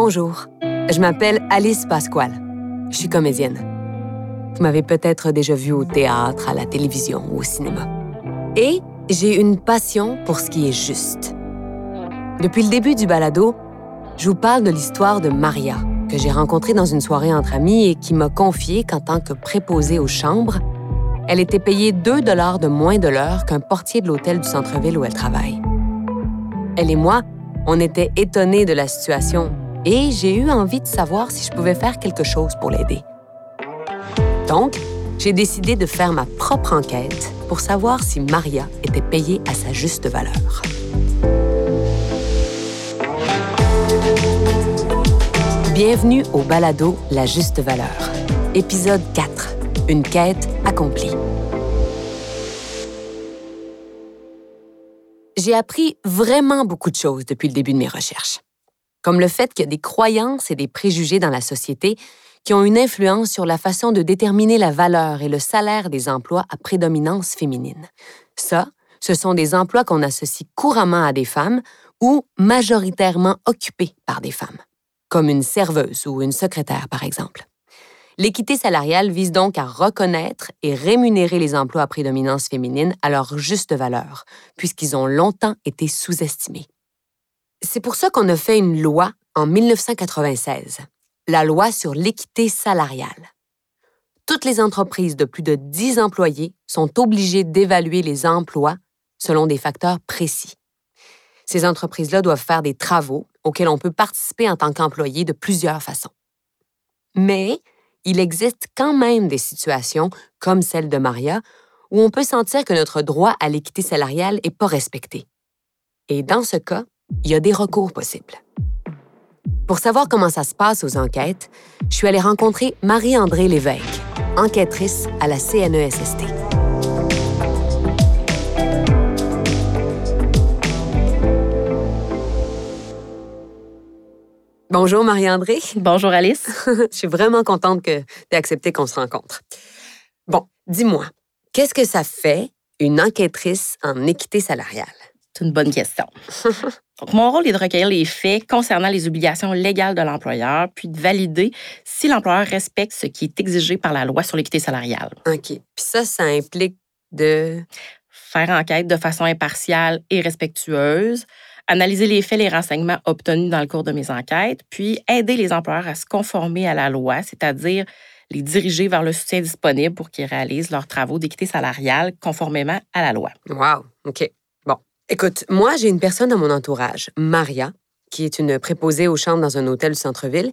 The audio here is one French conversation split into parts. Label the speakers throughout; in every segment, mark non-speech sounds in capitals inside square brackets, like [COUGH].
Speaker 1: Bonjour, je m'appelle Alice Pasquale. Je suis comédienne. Vous m'avez peut-être déjà vue au théâtre, à la télévision ou au cinéma. Et j'ai une passion pour ce qui est juste. Depuis le début du balado, je vous parle de l'histoire de Maria, que j'ai rencontrée dans une soirée entre amis et qui m'a confié qu'en tant que préposée aux chambres, elle était payée 2 dollars de moins de l'heure qu'un portier de l'hôtel du centre-ville où elle travaille. Elle et moi, on était étonnés de la situation et j'ai eu envie de savoir si je pouvais faire quelque chose pour l'aider. Donc, j'ai décidé de faire ma propre enquête pour savoir si Maria était payée à sa juste valeur. Bienvenue au balado La juste valeur. Épisode 4. Une quête accomplie. J'ai appris vraiment beaucoup de choses depuis le début de mes recherches, comme le fait qu'il y a des croyances et des préjugés dans la société qui ont une influence sur la façon de déterminer la valeur et le salaire des emplois à prédominance féminine. Ça, ce sont des emplois qu'on associe couramment à des femmes ou majoritairement occupés par des femmes, comme une serveuse ou une secrétaire, par exemple. L'équité salariale vise donc à reconnaître et rémunérer les emplois à prédominance féminine à leur juste valeur, puisqu'ils ont longtemps été sous-estimés. C'est pour ça qu'on a fait une loi en 1996 la loi sur l'équité salariale. Toutes les entreprises de plus de 10 employés sont obligées d'évaluer les emplois selon des facteurs précis. Ces entreprises-là doivent faire des travaux auxquels on peut participer en tant qu'employé de plusieurs façons. Mais il existe quand même des situations, comme celle de Maria, où on peut sentir que notre droit à l'équité salariale n'est pas respecté. Et dans ce cas, il y a des recours possibles. Pour savoir comment ça se passe aux enquêtes, je suis allée rencontrer Marie-André Lévesque, enquêtrice à la CNESST. Bonjour Marie-André.
Speaker 2: Bonjour Alice. [LAUGHS]
Speaker 1: je suis vraiment contente que tu aies accepté qu'on se rencontre. Bon, dis-moi, qu'est-ce que ça fait une enquêtrice en équité salariale?
Speaker 2: C'est une bonne question. [LAUGHS] Donc, mon rôle est de recueillir les faits concernant les obligations légales de l'employeur, puis de valider si l'employeur respecte ce qui est exigé par la loi sur l'équité salariale.
Speaker 1: OK. Puis ça, ça implique de...
Speaker 2: Faire enquête de façon impartiale et respectueuse, analyser les faits, les renseignements obtenus dans le cours de mes enquêtes, puis aider les employeurs à se conformer à la loi, c'est-à-dire les diriger vers le soutien disponible pour qu'ils réalisent leurs travaux d'équité salariale conformément à la loi.
Speaker 1: Wow, OK. Écoute, moi, j'ai une personne dans mon entourage, Maria, qui est une préposée aux chambres dans un hôtel du centre-ville,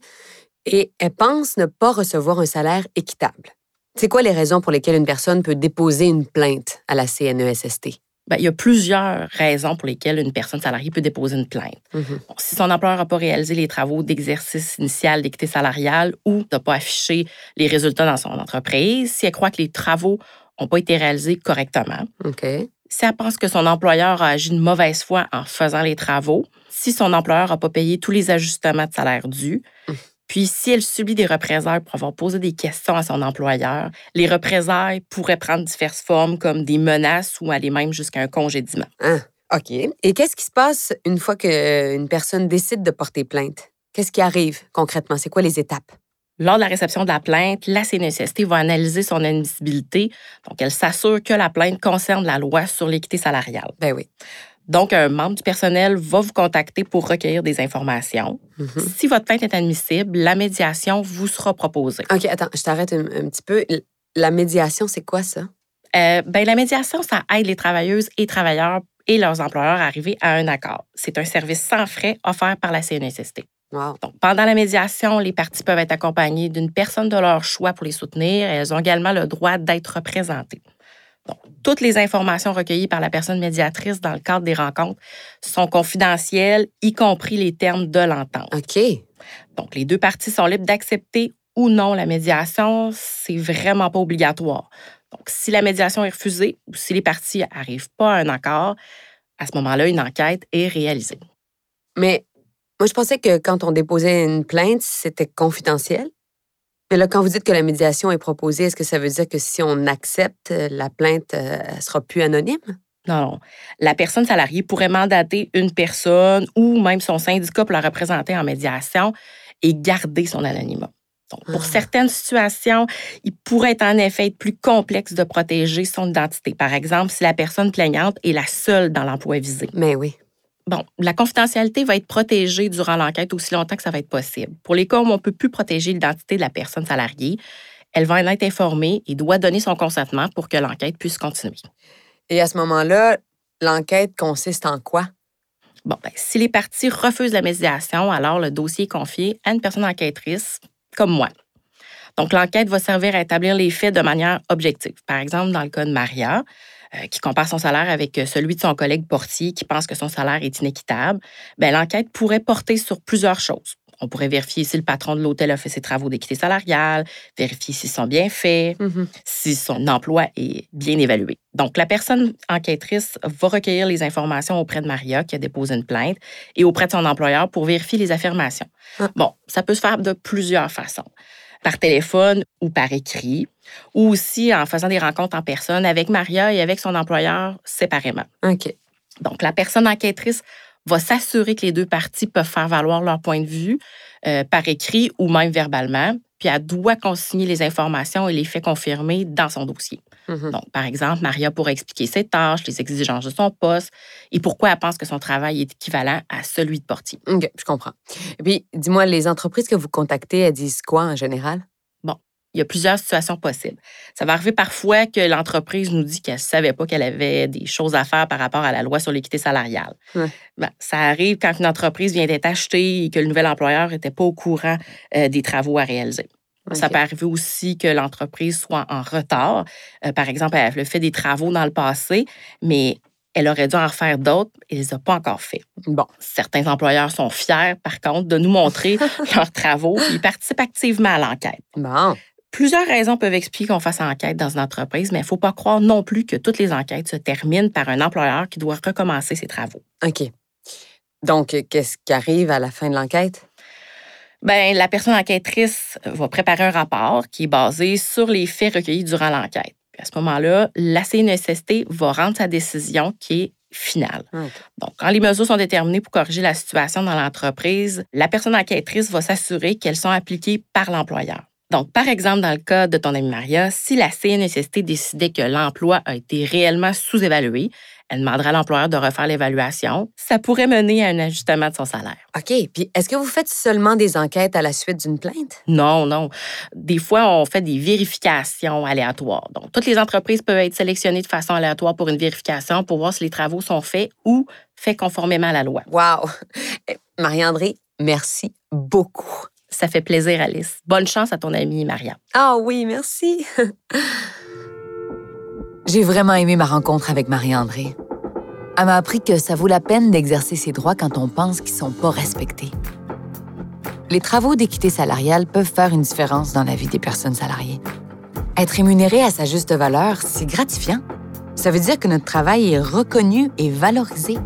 Speaker 1: et elle pense ne pas recevoir un salaire équitable. C'est quoi les raisons pour lesquelles une personne peut déposer une plainte à la CNESST?
Speaker 2: Bien, il y a plusieurs raisons pour lesquelles une personne salariée peut déposer une plainte. Mm-hmm. si son employeur n'a pas réalisé les travaux d'exercice initial d'équité salariale ou n'a pas affiché les résultats dans son entreprise, si elle croit que les travaux n'ont pas été réalisés correctement, si elle pense que son employeur a agi de mauvaise foi en faisant les travaux, si son employeur n'a pas payé tous les ajustements de salaire dus, hum. puis si elle subit des représailles pour avoir posé des questions à son employeur, les représailles pourraient prendre diverses formes comme des menaces ou aller même jusqu'à un congédiement.
Speaker 1: Ah, OK. Et qu'est-ce qui se passe une fois qu'une personne décide de porter plainte? Qu'est-ce qui arrive concrètement? C'est quoi les étapes?
Speaker 2: Lors de la réception de la plainte, la CNSST va analyser son admissibilité. Donc, elle s'assure que la plainte concerne la loi sur l'équité salariale.
Speaker 1: Ben oui.
Speaker 2: Donc, un membre du personnel va vous contacter pour recueillir des informations. Mm-hmm. Si votre plainte est admissible, la médiation vous sera proposée.
Speaker 1: OK, attends, je t'arrête un, petit peu. La médiation, c'est quoi ça?
Speaker 2: Euh, ben, la médiation, ça aide les travailleuses et travailleurs et leurs employeurs à arriver à un accord. C'est un service sans frais offert par la CNSST pendant la médiation, les parties peuvent être accompagnées d'une personne de leur choix pour les soutenir. elles ont également le droit d'être représentées. toutes les informations recueillies par la personne médiatrice dans le cadre des rencontres sont confidentielles, y compris les termes de l'entente.
Speaker 1: OK.
Speaker 2: Donc, les deux parties sont libres d'accepter ou non la médiation. C'est vraiment pas obligatoire. Donc, si la médiation est refusée ou si les parties n'arrivent pas à un accord, à ce moment-là, une enquête est réalisée.
Speaker 1: Mais moi, je pensais que quand on déposait une plainte, c'était confidentiel. Mais là, quand vous dites que la médiation est proposée, est-ce que ça veut dire que si on accepte, euh, la plainte euh, sera plus anonyme?
Speaker 2: Non, non. La personne salariée pourrait mandater une personne ou même son syndicat pour la représenter en médiation et garder son anonymat. Donc, pour ah. certaines situations, il pourrait en effet être plus complexe de protéger son identité. Par exemple, si la personne plaignante est la seule dans l'emploi visé.
Speaker 1: Mais oui.
Speaker 2: Bon, la confidentialité va être protégée durant l'enquête aussi longtemps que ça va être possible. Pour les cas où on ne peut plus protéger l'identité de la personne salariée, elle va en être informée et doit donner son consentement pour que l'enquête puisse continuer.
Speaker 1: Et à ce moment-là, l'enquête consiste en quoi?
Speaker 2: Bon, ben, si les parties refusent la médiation, alors le dossier est confié à une personne enquêtrice comme moi. Donc, l'enquête va servir à établir les faits de manière objective. Par exemple, dans le cas de Maria, qui compare son salaire avec euh, celui de son collègue portier qui pense que son salaire est inéquitable, ben, l'enquête pourrait porter sur plusieurs choses. On pourrait vérifier si le patron de l'hôtel a fait ses travaux d'équité salariale, vérifier s'ils sont bien faits, mm-hmm. si son emploi est bien évalué. Donc, la personne enquêtrice va recueillir les informations auprès de Maria qui a déposé une plainte et auprès de son employeur pour vérifier les affirmations. Ah. Bon, ça peut se faire de plusieurs façons par téléphone ou par écrit, ou aussi en faisant des rencontres en personne avec Maria et avec son employeur séparément.
Speaker 1: OK.
Speaker 2: Donc, la personne enquêtrice va s'assurer que les deux parties peuvent faire valoir leur point de vue euh, par écrit ou même verbalement, puis elle doit consigner les informations et les faits confirmés dans son dossier. Mm-hmm. Donc, par exemple, Maria pourrait expliquer ses tâches, les exigences de son poste et pourquoi elle pense que son travail est équivalent à celui de portier.
Speaker 1: OK, je comprends. Et puis, dis-moi, les entreprises que vous contactez, elles disent quoi en général?
Speaker 2: il y a plusieurs situations possibles. Ça va arriver parfois que l'entreprise nous dit qu'elle ne savait pas qu'elle avait des choses à faire par rapport à la loi sur l'équité salariale. Ben, ça arrive quand une entreprise vient d'être achetée et que le nouvel employeur n'était pas au courant euh, des travaux à réaliser. Ça peut arriver aussi que l'entreprise soit en retard. Euh, par exemple, elle a fait des travaux dans le passé, mais elle aurait dû en refaire d'autres et ne les a pas encore fait.
Speaker 1: Bon.
Speaker 2: Certains employeurs sont fiers, par contre, de nous montrer [LAUGHS] leurs travaux et ils participent activement à l'enquête.
Speaker 1: Bon.
Speaker 2: Plusieurs raisons peuvent expliquer qu'on fasse enquête dans une entreprise, mais il ne faut pas croire non plus que toutes les enquêtes se terminent par un employeur qui doit recommencer ses travaux.
Speaker 1: OK. Donc, qu'est-ce qui arrive à la fin de l'enquête?
Speaker 2: Bien, la personne enquêtrice va préparer un rapport qui est basé sur les faits recueillis durant l'enquête. À ce moment-là, la CNSST va rendre sa décision qui est finale. Donc, quand les mesures sont déterminées pour corriger la situation dans l'entreprise, la personne enquêtrice va s'assurer qu'elles sont appliquées par l'employeur. Donc, par exemple, dans le cas de ton ami Maria, si la CNSST décidait que l'emploi a été réellement sous-évalué, elle demandera à l'employeur de refaire l'évaluation. Ça pourrait mener à un ajustement de son salaire.
Speaker 1: OK. Puis, est-ce que vous faites seulement des enquêtes à la suite d'une plainte?
Speaker 2: Non, non. Des fois, on fait des vérifications aléatoires. Donc, toutes les entreprises peuvent être sélectionnées de façon aléatoire pour une vérification pour voir si les travaux sont faits ou faits conformément à la loi.
Speaker 1: Wow! Eh, Marie-André, merci beaucoup.
Speaker 2: Ça fait plaisir, Alice. Bonne chance à ton amie Maria.
Speaker 1: Ah oui, merci. [LAUGHS] J'ai vraiment aimé ma rencontre avec Marie-André. Elle m'a appris que ça vaut la peine d'exercer ses droits quand on pense qu'ils sont pas respectés. Les travaux d'équité salariale peuvent faire une différence dans la vie des personnes salariées. Être rémunéré à sa juste valeur, c'est gratifiant. Ça veut dire que notre travail est reconnu et valorisé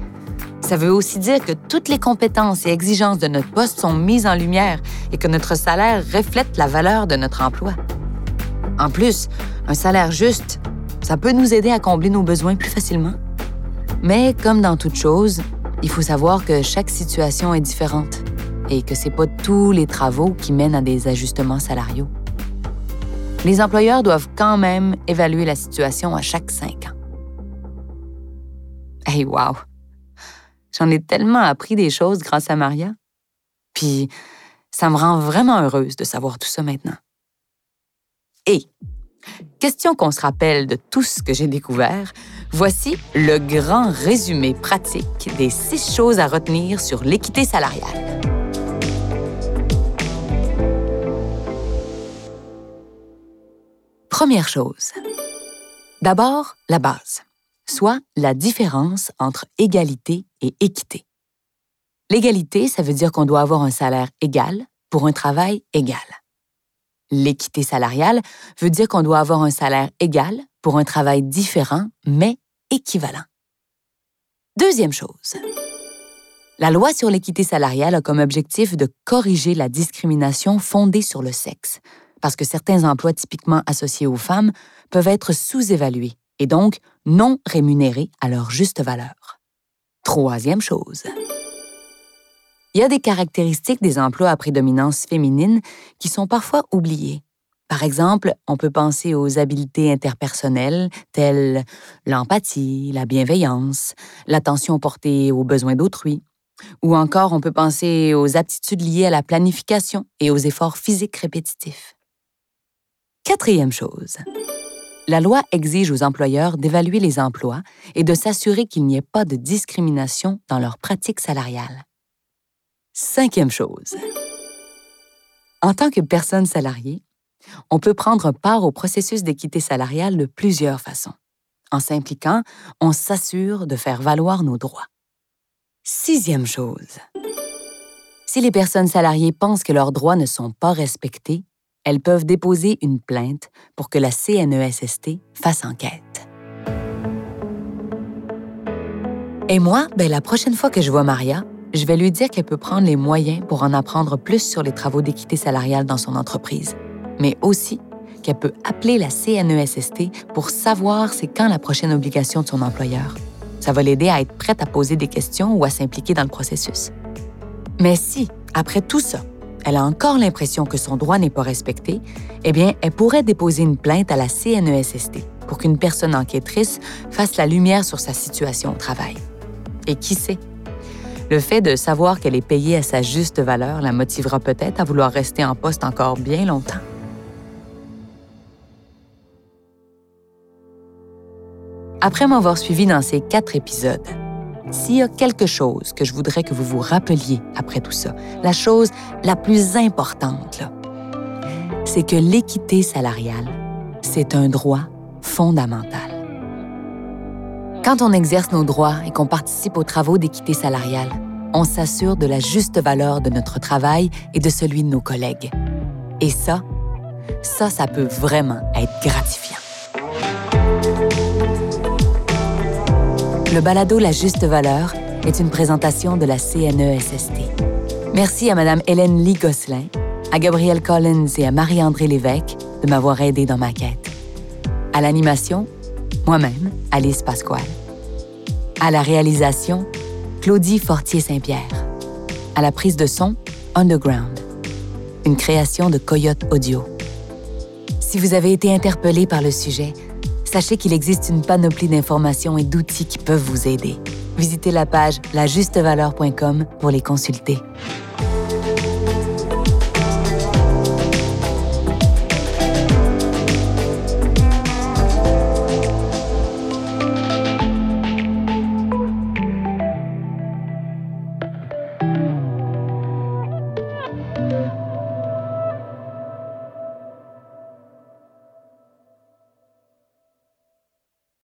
Speaker 1: ça veut aussi dire que toutes les compétences et exigences de notre poste sont mises en lumière et que notre salaire reflète la valeur de notre emploi. En plus, un salaire juste, ça peut nous aider à combler nos besoins plus facilement. Mais comme dans toute chose, il faut savoir que chaque situation est différente et que ce n'est pas tous les travaux qui mènent à des ajustements salariaux. Les employeurs doivent quand même évaluer la situation à chaque cinq ans. Hey, wow! J'en ai tellement appris des choses grâce à Maria. Puis, ça me rend vraiment heureuse de savoir tout ça maintenant. Et, question qu'on se rappelle de tout ce que j'ai découvert, voici le grand résumé pratique des six choses à retenir sur l'équité salariale. Première chose. D'abord, la base soit la différence entre égalité et équité. L'égalité, ça veut dire qu'on doit avoir un salaire égal pour un travail égal. L'équité salariale veut dire qu'on doit avoir un salaire égal pour un travail différent, mais équivalent. Deuxième chose. La loi sur l'équité salariale a comme objectif de corriger la discrimination fondée sur le sexe, parce que certains emplois typiquement associés aux femmes peuvent être sous-évalués et donc non rémunérés à leur juste valeur. Troisième chose. Il y a des caractéristiques des emplois à prédominance féminine qui sont parfois oubliées. Par exemple, on peut penser aux habiletés interpersonnelles telles l'empathie, la bienveillance, l'attention portée aux besoins d'autrui, ou encore on peut penser aux aptitudes liées à la planification et aux efforts physiques répétitifs. Quatrième chose. La loi exige aux employeurs d'évaluer les emplois et de s'assurer qu'il n'y ait pas de discrimination dans leurs pratiques salariales. Cinquième chose. En tant que personne salariée, on peut prendre part au processus d'équité salariale de plusieurs façons. En s'impliquant, on s'assure de faire valoir nos droits. Sixième chose. Si les personnes salariées pensent que leurs droits ne sont pas respectés, elles peuvent déposer une plainte pour que la CNESST fasse enquête. Et moi, ben, la prochaine fois que je vois Maria, je vais lui dire qu'elle peut prendre les moyens pour en apprendre plus sur les travaux d'équité salariale dans son entreprise, mais aussi qu'elle peut appeler la CNESST pour savoir c'est quand la prochaine obligation de son employeur. Ça va l'aider à être prête à poser des questions ou à s'impliquer dans le processus. Mais si, après tout ça, elle a encore l'impression que son droit n'est pas respecté, eh bien, elle pourrait déposer une plainte à la CNESST pour qu'une personne enquêtrice fasse la lumière sur sa situation au travail. Et qui sait? Le fait de savoir qu'elle est payée à sa juste valeur la motivera peut-être à vouloir rester en poste encore bien longtemps. Après m'avoir suivi dans ces quatre épisodes, s'il y a quelque chose que je voudrais que vous vous rappeliez après tout ça, la chose la plus importante, c'est que l'équité salariale, c'est un droit fondamental. Quand on exerce nos droits et qu'on participe aux travaux d'équité salariale, on s'assure de la juste valeur de notre travail et de celui de nos collègues. Et ça, ça, ça peut vraiment être gratifiant. Le balado La Juste Valeur est une présentation de la CNESST. Merci à Mme Hélène Lee Gosselin, à Gabrielle Collins et à Marie-André Lévesque de m'avoir aidé dans ma quête. À l'animation, moi-même, Alice Pasquale. À la réalisation, Claudie Fortier-Saint-Pierre. À la prise de son, Underground. Une création de Coyote Audio. Si vous avez été interpellé par le sujet, sachez qu'il existe une panoplie d'informations et d'outils qui peuvent vous aider. Visitez la page lajustevaleur.com pour les consulter.